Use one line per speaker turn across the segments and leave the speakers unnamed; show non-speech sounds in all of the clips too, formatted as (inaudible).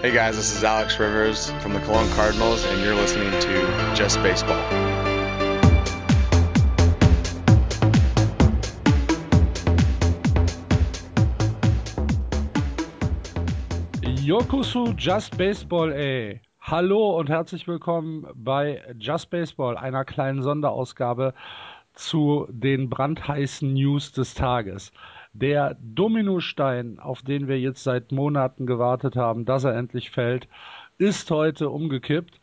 Hey guys, this is Alex Rivers from the Cologne Cardinals, and you're listening to Just Baseball.
Yokusu Just Baseball, ey. Hallo und herzlich willkommen bei Just Baseball, einer kleinen Sonderausgabe zu den brandheißen News des Tages. Der Dominostein, auf den wir jetzt seit Monaten gewartet haben, dass er endlich fällt, ist heute umgekippt.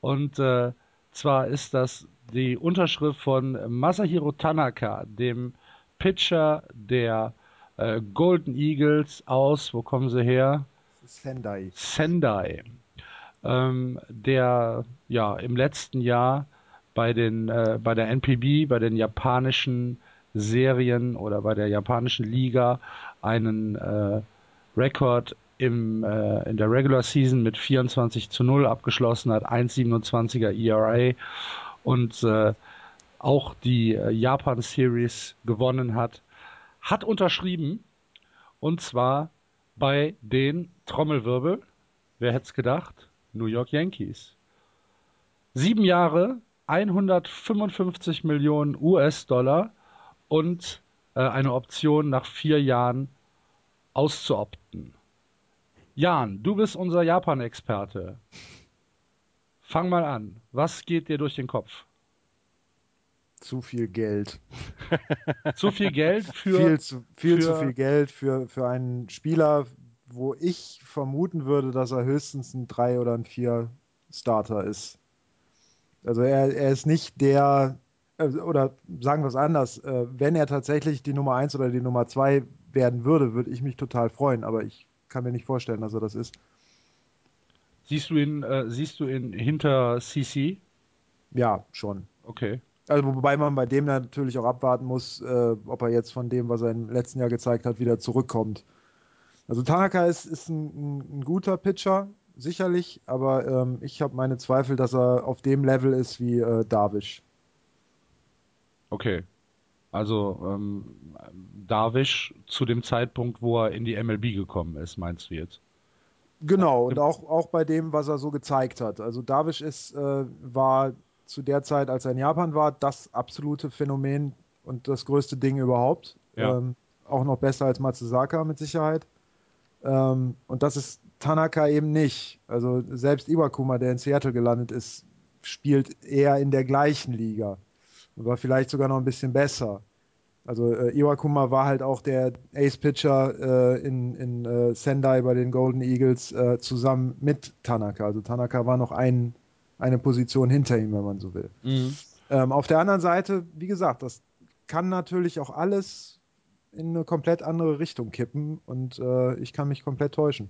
Und äh, zwar ist das die Unterschrift von Masahiro Tanaka, dem Pitcher der äh, Golden Eagles aus, wo kommen sie her?
Sendai.
Sendai, ähm, der ja im letzten Jahr bei den äh, bei der NPB, bei den japanischen Serien oder bei der japanischen Liga einen äh, Rekord im, äh, in der Regular Season mit 24 zu 0 abgeschlossen hat, 1,27er ERA und äh, auch die äh, Japan Series gewonnen hat, hat unterschrieben und zwar bei den Trommelwirbel, wer hätte es gedacht, New York Yankees. Sieben Jahre, 155 Millionen US-Dollar und äh, eine Option nach vier Jahren auszuopten. Jan, du bist unser Japan-Experte. Fang mal an. Was geht dir durch den Kopf?
Zu viel Geld.
zu viel Geld (laughs) für.
Viel, zu, viel für, zu viel Geld für, für einen Spieler, wo ich vermuten würde, dass er höchstens ein 3 oder ein 4 Starter ist. Also er, er ist nicht der, oder sagen wir es anders, äh, wenn er tatsächlich die Nummer 1 oder die Nummer 2 werden würde, würde ich mich total freuen, aber ich kann mir nicht vorstellen, dass er das ist.
Siehst du ihn, äh, siehst du ihn hinter CC?
Ja, schon.
Okay.
Also wobei man bei dem natürlich auch abwarten muss, äh, ob er jetzt von dem, was er im letzten Jahr gezeigt hat, wieder zurückkommt. Also Tanaka ist, ist ein, ein guter Pitcher, sicherlich, aber ähm, ich habe meine Zweifel, dass er auf dem Level ist wie äh, Darvish.
Okay. Also ähm, Darvish zu dem Zeitpunkt, wo er in die MLB gekommen ist, meinst du jetzt?
Genau, und auch, auch bei dem, was er so gezeigt hat. Also Darvish ist, äh, war zu der Zeit, als er in Japan war, das absolute Phänomen und das größte Ding überhaupt. Ja. Ähm, auch noch besser als Matsuzaka mit Sicherheit. Ähm, und das ist Tanaka eben nicht. Also selbst Iwakuma, der in Seattle gelandet ist, spielt eher in der gleichen Liga war vielleicht sogar noch ein bisschen besser. Also äh, Iwakuma war halt auch der Ace-Pitcher äh, in, in äh, Sendai bei den Golden Eagles äh, zusammen mit Tanaka. Also Tanaka war noch ein, eine Position hinter ihm, wenn man so will. Mhm. Ähm, auf der anderen Seite, wie gesagt, das kann natürlich auch alles in eine komplett andere Richtung kippen und äh, ich kann mich komplett täuschen.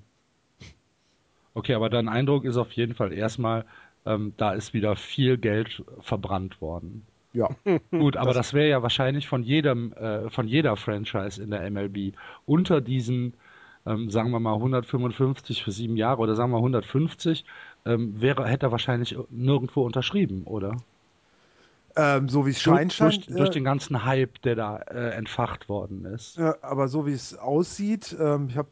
Okay, aber dein Eindruck ist auf jeden Fall erstmal, ähm, da ist wieder viel Geld verbrannt worden.
Ja. (laughs)
Gut, aber das, das wäre ja wahrscheinlich von jedem, äh, von jeder Franchise in der MLB unter diesen, ähm, sagen wir mal 155 für sieben Jahre oder sagen wir 150, ähm, wäre, hätte er wahrscheinlich nirgendwo unterschrieben, oder?
Ähm, so wie es scheint,
durch, durch, durch, den ganzen Hype, der da äh, entfacht worden ist.
Äh, aber so wie es aussieht, ähm, ich habe,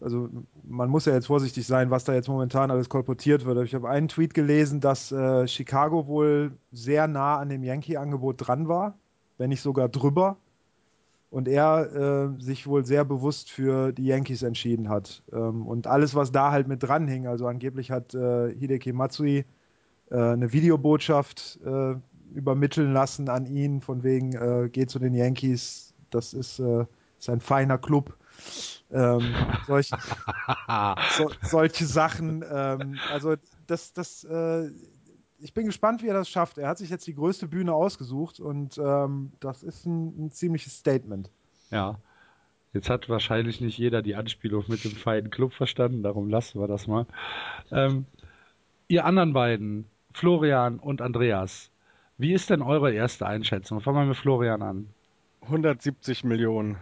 äh, also man muss ja jetzt vorsichtig sein, was da jetzt momentan alles kolportiert wird. Ich habe einen Tweet gelesen, dass äh, Chicago wohl sehr nah an dem Yankee-Angebot dran war, wenn nicht sogar drüber. Und er äh, sich wohl sehr bewusst für die Yankees entschieden hat. Ähm, und alles, was da halt mit dran hing, also angeblich hat äh, Hideki Matsui eine Videobotschaft übermitteln lassen an ihn, von wegen, äh, geht zu den Yankees, das ist, äh, ist ein feiner Club. Ähm, solch, so, solche Sachen. Ähm, also das, das, äh, ich bin gespannt, wie er das schafft. Er hat sich jetzt die größte Bühne ausgesucht und ähm, das ist ein, ein, ziemliches Statement.
Ja. Jetzt hat wahrscheinlich nicht jeder die Anspielung mit dem feinen Club verstanden, darum lassen wir das mal. Ähm, ihr anderen beiden, Florian und Andreas, wie ist denn eure erste Einschätzung? Fangen wir mit Florian an.
170 Millionen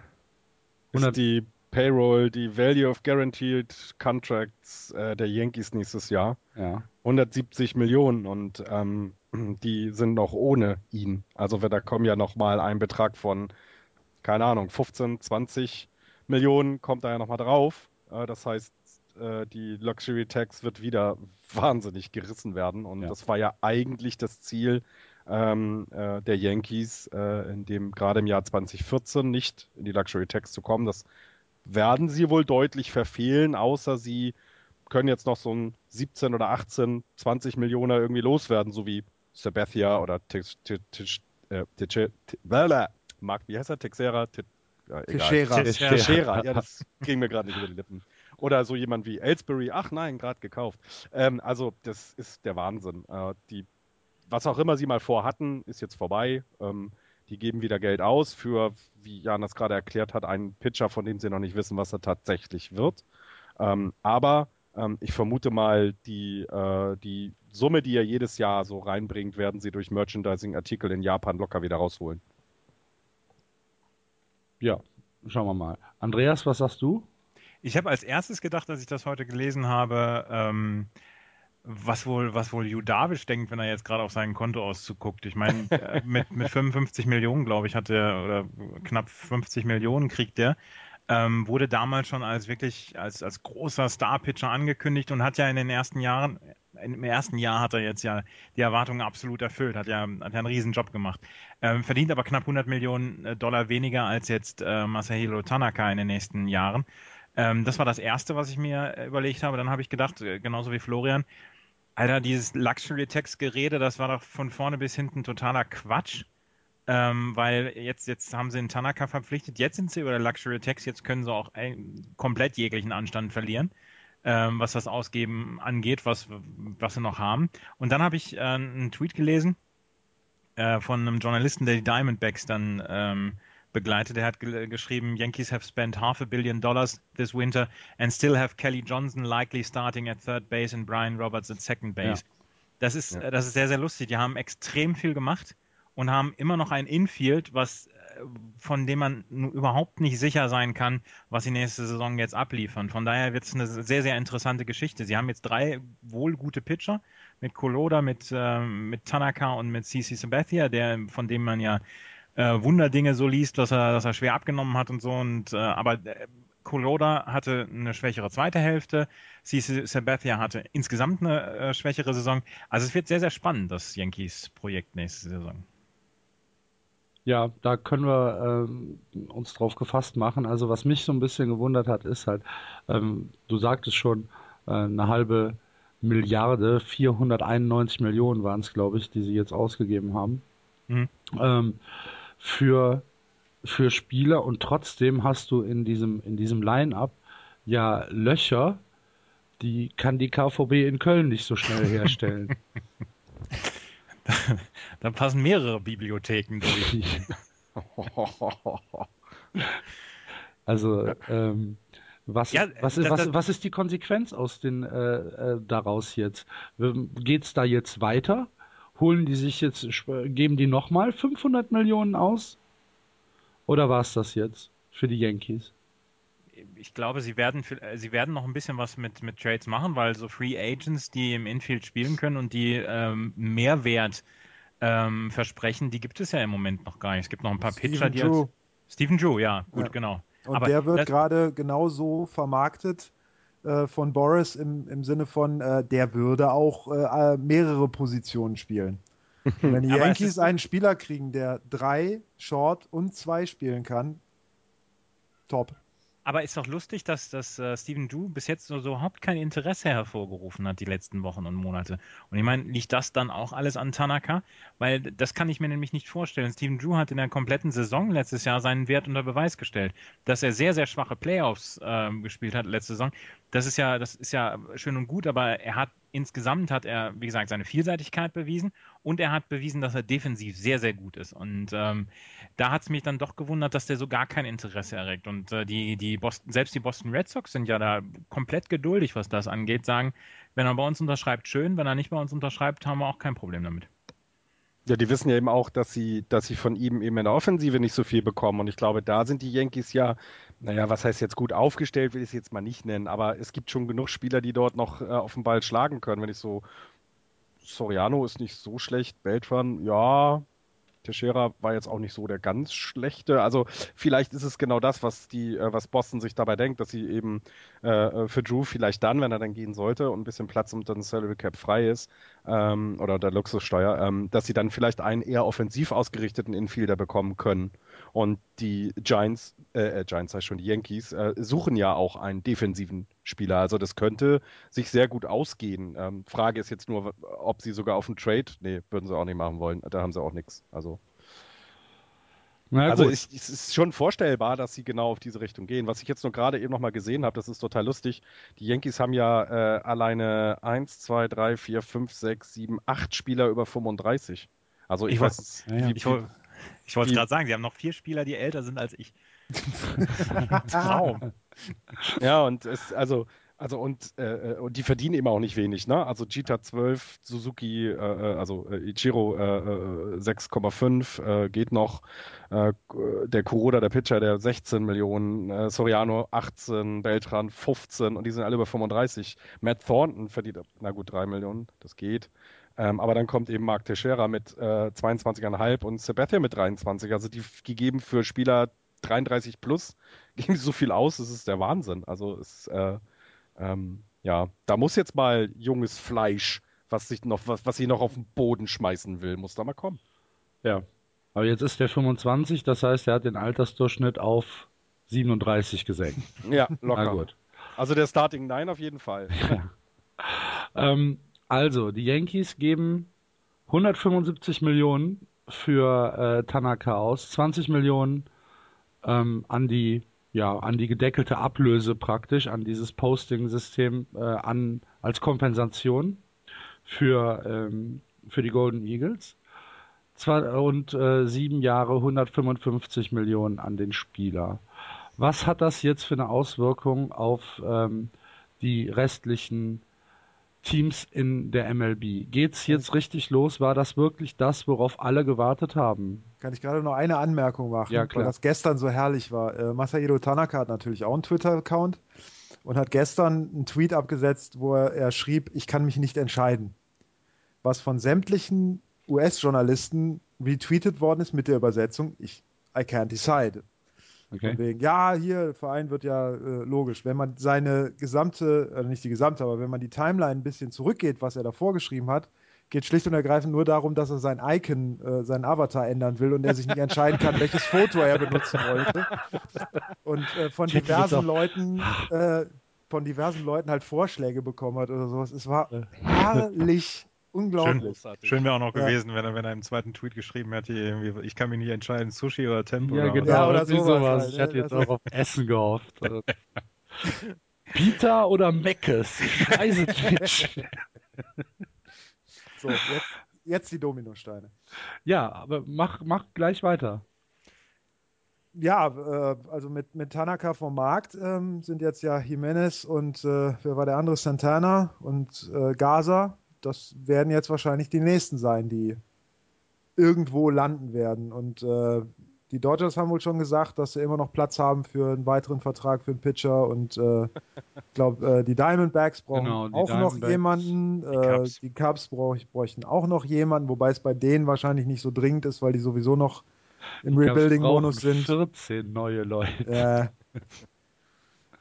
100 ist die Payroll, die Value of Guaranteed Contracts äh, der Yankees nächstes Jahr.
Ja.
170 Millionen und ähm, (clears throat) die sind noch ohne ihn. Also da kommen ja noch mal ein Betrag von, keine Ahnung, 15, 20 Millionen kommt da ja noch mal drauf. Äh, das heißt, äh, die Luxury Tax wird wieder wahnsinnig gerissen werden. Und ja. das war ja eigentlich das Ziel ähm, äh, der Yankees, äh, in dem gerade im Jahr 2014 nicht in die Luxury Tax zu kommen. Das werden sie wohl deutlich verfehlen, außer sie können jetzt noch so ein 17 oder 18, 20 Millionen irgendwie loswerden, so wie Sabathia oder äh, Mark, wie heißt er? Texera?
Teixeira.
Teixeira. Ja, das ging mir gerade nicht über die Lippen. Oder so jemand wie Ellsbury. Ach nein, gerade gekauft. Ähm, also, das ist der Wahnsinn. Äh, die, was auch immer sie mal vorhatten, ist jetzt vorbei. Ähm, die geben wieder Geld aus für, wie Jan das gerade erklärt hat, einen Pitcher, von dem sie noch nicht wissen, was er tatsächlich wird. Ähm, aber ähm, ich vermute mal, die, äh, die Summe, die er jedes Jahr so reinbringt, werden sie durch Merchandising-Artikel in Japan locker wieder rausholen.
Ja, schauen wir mal. Andreas, was sagst du?
Ich habe als erstes gedacht, dass ich das heute gelesen habe, ähm, was wohl, was wohl Judavisch denkt, wenn er jetzt gerade auf seinen Kontoauszug guckt. Ich meine, (laughs) äh, mit, mit 55 Millionen, glaube ich, hat er, oder knapp 50 Millionen kriegt er. Ähm, wurde damals schon als wirklich als, als großer Star-Pitcher angekündigt und hat ja in den ersten Jahren, im ersten Jahr hat er jetzt ja die Erwartungen absolut erfüllt, hat ja, hat ja einen riesen Job gemacht. Ähm, verdient aber knapp 100 Millionen äh, Dollar weniger als jetzt äh, Masahiro Tanaka in den nächsten Jahren. Ähm, das war das Erste, was ich mir äh, überlegt habe. Dann habe ich gedacht, genauso wie Florian, Alter, dieses Luxury-Text-Gerede, das war doch von vorne bis hinten totaler Quatsch. Ähm, weil jetzt, jetzt haben sie den Tanaka verpflichtet, jetzt sind sie über der Luxury Tax, jetzt können sie auch ein, komplett jeglichen Anstand verlieren ähm, was das Ausgeben angeht, was, was sie noch haben. Und dann habe ich äh, einen Tweet gelesen äh, von einem Journalisten, der die Diamondbacks dann ähm, begleitet. Er hat ge geschrieben, Yankees have spent half a billion dollars this winter and still have Kelly Johnson likely starting at third base and Brian Roberts at second base. Ja. Das ist, ja. das ist sehr, sehr lustig. Die haben extrem viel gemacht und haben immer noch ein Infield, was von dem man überhaupt nicht sicher sein kann, was sie nächste Saison jetzt abliefern. Von daher wird es eine sehr, sehr interessante Geschichte. Sie haben jetzt drei wohl gute Pitcher mit Koloda, mit, äh, mit Tanaka und mit CC Sabathia, der, von dem man ja äh, Wunderdinge so liest, dass er, dass er schwer abgenommen hat und so. Und, äh, aber äh, Koloda hatte eine schwächere zweite Hälfte, CC Sabathia hatte insgesamt eine äh, schwächere Saison. Also es wird sehr, sehr spannend, das Yankees-Projekt nächste Saison.
Ja, da können wir ähm, uns drauf gefasst machen. Also was mich so ein bisschen gewundert hat, ist halt, ähm, du sagtest schon, äh, eine halbe Milliarde, 491 Millionen waren es, glaube ich, die sie jetzt ausgegeben haben. Mhm. Ähm, für, für Spieler und trotzdem hast du in diesem, in diesem Line-Up ja Löcher, die kann die KVB in Köln nicht so schnell herstellen. (laughs)
da passen mehrere Bibliotheken durch. (laughs)
also, ähm, was, ja, was, ist, was, was ist die Konsequenz aus den äh, äh, daraus jetzt? Ähm, geht's da jetzt weiter? Holen die sich jetzt, geben die nochmal 500 Millionen aus? Oder war es das jetzt für die Yankees?
ich glaube, sie werden, äh, sie werden noch ein bisschen was mit, mit Trades machen, weil so Free Agents, die im Infield spielen können und die ähm, Mehrwert ähm, versprechen, die gibt es ja im Moment noch gar nicht. Es gibt noch ein paar Steven Pitcher, die Drew. als Stephen Drew, ja, gut, ja. genau.
Und Aber der wird gerade genauso vermarktet äh, von Boris im, im Sinne von, äh, der würde auch äh, mehrere Positionen spielen. (laughs) wenn die Yankees einen Spieler kriegen, der drei Short und zwei spielen kann, top.
Aber ist doch lustig, dass, dass uh, Steven Drew bis jetzt so, so, überhaupt kein Interesse hervorgerufen hat, die letzten Wochen und Monate. Und ich meine, liegt das dann auch alles an Tanaka? Weil das kann ich mir nämlich nicht vorstellen. Steven Drew hat in der kompletten Saison letztes Jahr seinen Wert unter Beweis gestellt. Dass er sehr, sehr schwache Playoffs äh, gespielt hat letzte Saison, das ist ja, das ist ja schön und gut, aber er hat insgesamt hat er, wie gesagt, seine Vielseitigkeit bewiesen und er hat bewiesen, dass er defensiv sehr, sehr gut ist. Und ähm, da hat es mich dann doch gewundert, dass der so gar kein Interesse erregt. Und äh, die, die Boston, selbst die Boston Red Sox sind ja da komplett geduldig, was das angeht, sagen, wenn er bei uns unterschreibt, schön, wenn er nicht bei uns unterschreibt, haben wir auch kein Problem damit.
Ja, die wissen ja eben auch, dass sie, dass sie von ihm eben in der Offensive nicht so viel bekommen. Und ich glaube, da sind die Yankees ja, naja, was heißt jetzt gut aufgestellt, will ich es jetzt mal nicht nennen, aber es gibt schon genug Spieler, die dort noch äh, auf den Ball schlagen können. Wenn ich so, Soriano ist nicht so schlecht, Beltran, ja, Teixeira war jetzt auch nicht so der ganz schlechte. Also vielleicht ist es genau das, was die, äh, was Boston sich dabei denkt, dass sie eben äh, für Drew vielleicht dann, wenn er dann gehen sollte und ein bisschen Platz unter dem Salary Cap frei ist ähm, oder der Luxussteuer, ähm, dass sie dann vielleicht einen eher offensiv ausgerichteten Infielder bekommen können. Und die Giants, äh, äh Giants heißt schon die Yankees, äh, suchen ja auch einen defensiven Spieler. Also das könnte sich sehr gut ausgehen. Ähm, Frage ist jetzt nur, ob sie sogar auf einen Trade, nee, würden sie auch nicht machen wollen. Da haben sie auch nichts. Also
Na
also es, es ist schon vorstellbar, dass sie genau auf diese Richtung gehen. Was ich jetzt nur gerade eben nochmal gesehen habe, das ist total lustig. Die Yankees haben ja äh, alleine 1, 2, 3, 4, 5, 6, 7, 8 Spieler über 35. Also ich,
Ich
weiß,
weiß-
Ja,
wie,
Ich, woll- ich wollte gerade sagen, sie haben noch vier Spieler, die älter sind als ich. (laughs) Traum.
Ja, und es, also, also und, äh, äh, und die verdienen eben auch nicht wenig, ne? Also Jita 12, Suzuki, äh, äh, also äh, Ichiro äh, äh, 6,5 äh, geht noch. Der Kuroda, der Pitcher, der 16 Millionen, Soriano 18, Beltran 15 und die sind alle über 35. Matt Thornton verdient, na gut, 3 Millionen, das geht. Ähm, aber dann kommt eben Mark Teixeira mit äh, 22,5 und Sabathia mit 23. Also die, die geben für Spieler 33 plus (laughs) geben so viel aus, das ist der Wahnsinn. Also es, äh, ähm, ja, da muss jetzt mal junges Fleisch, was sich noch, was, was sie noch auf den Boden schmeißen will, muss da mal kommen.
Ja. Aber jetzt ist der 25, das heißt, er hat den Altersdurchschnitt auf 37 gesenkt. (laughs)
Ja,
Na
locker.
gut.
Also der Starting Nine auf jeden Fall. (laughs)
Ähm, also, die Yankees geben 175 Millionen für äh, Tanaka aus, 20 Millionen ähm, an die ja an die gedeckelte Ablöse praktisch an dieses Posting-System äh, an als Kompensation für ähm, für die Golden Eagles. Zwei, und äh, sieben Jahre 155 Millionen an den Spieler. Was hat das jetzt für eine Auswirkung auf ähm, die restlichen Teams in der MLB. Geht's jetzt richtig los? War das wirklich das, worauf alle gewartet haben?
Kann ich gerade noch eine Anmerkung machen,
Ja,
weil das gestern so herrlich war. Äh, Masahiro Tanaka hat natürlich auch einen Twitter-Account und hat gestern einen Tweet abgesetzt, wo er, er schrieb, ich kann mich nicht entscheiden. Was von sämtlichen US-Journalisten retweetet worden ist mit der Übersetzung, ich, I can't decide. Von wegen, ja, hier, Verein wird ja äh, logisch. Wenn man seine gesamte, äh, nicht die gesamte, aber wenn man die Timeline ein bisschen zurückgeht, was er da vorgeschrieben hat, geht schlicht und ergreifend nur darum, dass er sein Icon, äh, seinen Avatar ändern will und er sich nicht entscheiden kann, welches Foto er benutzen wollte. Und äh, von diversen Leuten, äh, von diversen Leuten halt Vorschläge bekommen hat oder sowas. Es war herrlich, unglaublich.
Großartig.
Schön wäre auch noch
Ja.
gewesen, wenn er, wenn er im zweiten Tweet geschrieben hätte, irgendwie, ich kann mich nicht entscheiden, Sushi oder Tempo.
Ja,
oder
genau.
Ja, oder
irgendwie
sowas halt,
Ich hatte jetzt
Also-
auch auf Essen gehofft. (laughs) Pita oder Meckes? Ich weiß es nicht. (laughs)
So, jetzt, jetzt die Dominosteine.
Ja, aber mach, mach gleich weiter.
Ja, äh, also mit, mit Tanaka vom Markt ähm, sind jetzt ja Jimenez und äh, wer war der andere? Santana und äh, Gaza. Das werden jetzt wahrscheinlich die nächsten sein, die irgendwo landen werden. Und äh, die Dodgers haben wohl schon gesagt, dass sie immer noch Platz haben für einen weiteren Vertrag für einen Pitcher. Und äh, ich glaube, äh, die Diamondbacks brauchen
Genau, die
auch noch jemanden. Äh,
Cubs.
die Cubs brauch, bräuchten auch noch jemanden, wobei es bei denen wahrscheinlich nicht so dringend ist, weil die sowieso noch im
Die
Rebuilding-Bonus sind.
14 neue Leute.
Äh,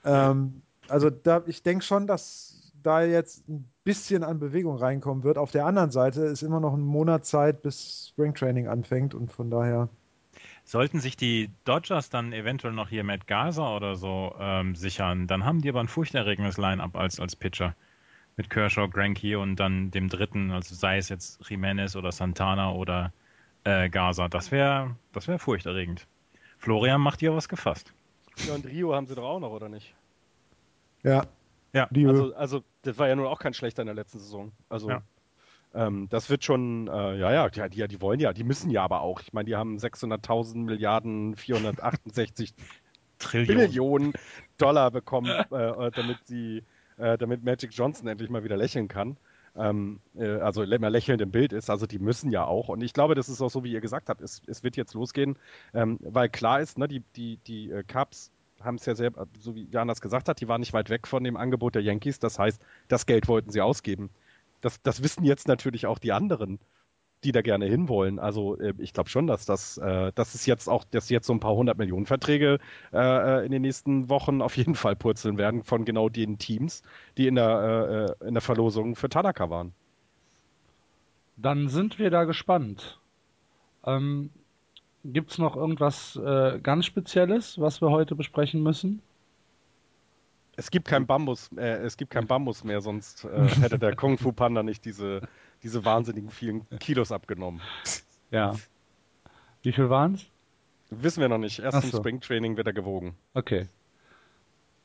ähm, also da, ich denke schon, dass da jetzt ein bisschen an Bewegung reinkommen wird. Auf der anderen Seite ist immer noch ein Monat Zeit, bis Springtraining anfängt und von daher.
Sollten sich die Dodgers dann eventuell noch hier Matt Garza oder so ähm, sichern, dann haben die aber ein furchterregendes Line-Up als, als Pitcher. Mit Kershaw, Granke und dann dem dritten, also sei es jetzt Jimenez oder Santana oder äh, Garza. Das wäre das wär furchterregend. Florian macht dir was gefasst.
Ja, und Rio haben sie doch auch noch, oder nicht?
Ja.
Ja,
die,
Also, also das war ja nun auch kein schlechter in der letzten Saison. Also
Ja.
Ähm, das wird schon, äh, ja, ja, die, die, die wollen ja, die müssen ja aber auch. Ich meine, die haben 600.000 Milliarden 468 (laughs)
Trillion.
Billionen (laughs) Dollar bekommen, äh, damit sie, äh, damit Magic Johnson endlich mal wieder lächeln kann. Ähm, äh, also mal lächelnd im Bild ist, also die müssen ja auch. Und ich glaube, das ist auch so, wie ihr gesagt habt, es, es wird jetzt losgehen, ähm, weil klar ist, ne, die, die, die äh, Cubs haben es ja selber, so wie Jan das gesagt hat, die waren nicht weit weg von dem Angebot der Yankees. Das heißt, das Geld wollten sie ausgeben. Das, das wissen jetzt natürlich auch die anderen. die da gerne hinwollen. Also äh, ich glaube schon, dass das, äh, dass es jetzt auch, dass jetzt so ein paar hundert Millionen Verträge äh, äh in den nächsten Wochen auf jeden Fall purzeln werden von genau den Teams, die in der, äh, äh, in der Verlosung für Tanaka waren.
Dann sind wir da gespannt. Ähm, Gibt es noch irgendwas äh, ganz Spezielles, was wir heute besprechen müssen?
Es gibt kein Bambus, äh, es gibt kein Bambus mehr, sonst äh, hätte der Kung Fu Panda nicht diese, diese wahnsinnigen vielen Kilos abgenommen.
Ja. Wie viel waren es?
Wissen wir noch nicht. Erst
Ach
im
so.
Springtraining wird er gewogen.
Okay.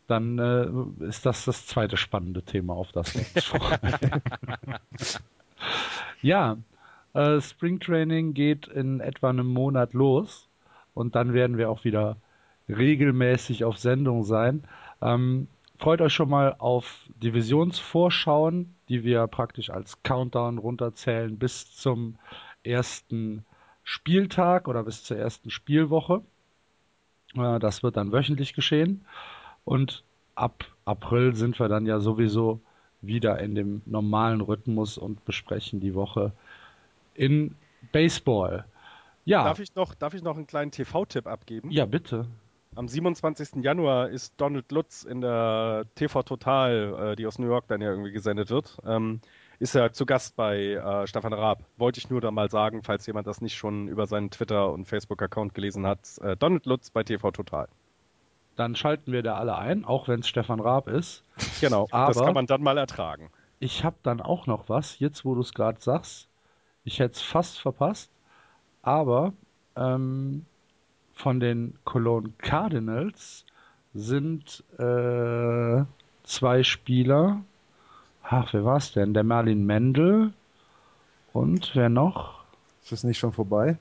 Dann äh, ist das das zweite spannende Thema, auf das wir uns freuen. (laughs) ja, äh, Springtraining geht in etwa einem Monat los und dann werden wir auch wieder regelmäßig auf Sendung sein. Ähm, freut euch schon mal auf Divisionsvorschauen, die wir praktisch als Countdown runterzählen bis zum ersten Spieltag oder bis zur ersten Spielwoche. Äh, das wird dann wöchentlich geschehen. Und ab April sind wir dann ja sowieso wieder in dem normalen Rhythmus und besprechen die Woche in Baseball. Ja,
Darf ich noch, darf ich noch einen kleinen TV-Tipp abgeben?
ja, bitte.
Am 27. Januar ist Donald Lutz in der TV Total, äh, die aus New York dann ja irgendwie gesendet wird, ähm, ist er zu Gast bei äh, Stefan Raab. Wollte ich nur da mal sagen, falls jemand das nicht schon über seinen Twitter- und Facebook-Account gelesen hat. Äh, Donald Lutz bei TV Total.
Dann schalten wir da alle ein, auch wenn es Stefan Raab ist. (laughs)
Genau, das
Aber-
kann man dann mal ertragen.
Ich habe dann auch noch was, jetzt wo du es gerade sagst. Ich hätte es fast verpasst, aber ähm, von den Cologne Cardinals sind äh, zwei Spieler. Ach, wer war es denn? Der Merlin Mendel und wer noch?
Ist das nicht schon vorbei?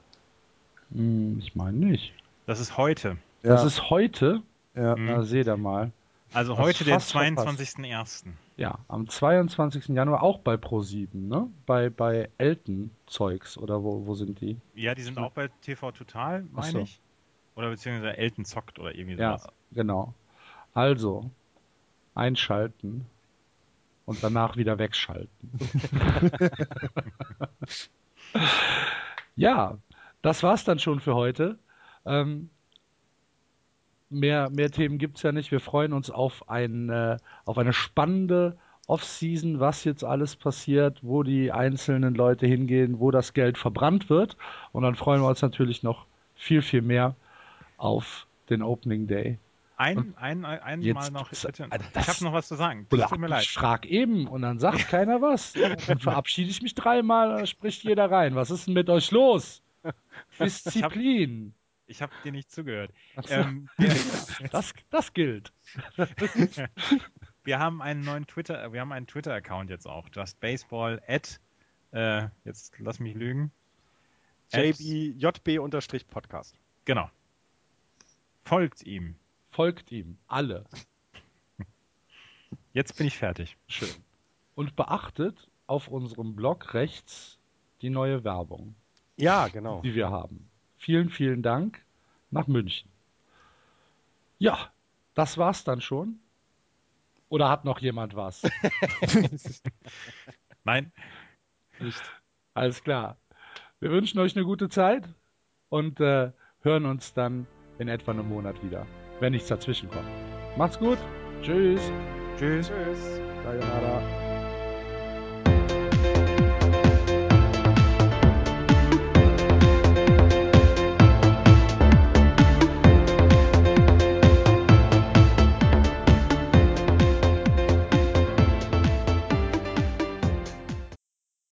Hm, ich meine nicht.
Das ist heute.
Das
Ja,
ist heute.
ja.
Mhm.
Na, seht ihr mal.
Also
Das
heute den
fast verpasst.
22.01.
Ja, am 22. Januar auch bei Pro7, ne? Bei, bei Elton Zeugs oder wo, wo sind die?
Ja, die sind auch bei TV Total,
Ach so.
meine ich. Oder beziehungsweise Elton zockt oder irgendwie
Ja,
sowas.
genau. Also, einschalten und danach wieder wegschalten. (laughs) ja, das war's dann schon für heute. Ähm, mehr, mehr Themen gibt's ja nicht. Wir freuen uns auf, ein, äh, auf eine spannende Off-Season, was jetzt alles passiert, wo die einzelnen Leute hingehen, wo das Geld verbrannt wird. Und dann freuen wir uns natürlich noch viel, viel mehr auf den Opening Day.
Ein, ein, ein, ein
Jetzt-
Mal noch. Bitte.
das-
ich habe noch was zu sagen. Das tut mir
Ich
leid.
frag eben und dann sagt (laughs) keiner was. Dann verabschiede ich mich dreimal, dann spricht jeder rein. Was ist denn mit euch los? (laughs) Disziplin.
Ich habe dir nicht zugehört. Ähm, (laughs)
das, das gilt.
wir haben einen neuen Twitter, wir haben einen Twitter-Account jetzt auch. Just Baseball at, äh, jetzt lass mich lügen. At-
JB, JB-Podcast.
Genau. Folgt ihm.
Folgt ihm. Alle. (laughs)
Jetzt bin ich fertig.
Schön. Und beachtet auf unserem Blog rechts die neue Werbung,
Ja, genau.
die wir haben. Vielen, vielen Dank nach München. Ja, das war's dann schon. Oder hat noch jemand was? (laughs)
Nein,
Nicht. Alles klar. Wir wünschen euch eine gute Zeit und äh, hören uns dann in etwa einem Monat wieder, wenn nichts dazwischen kommt. Macht's gut. Tschüss.
tschüss.
Tschüss.
Sayonara.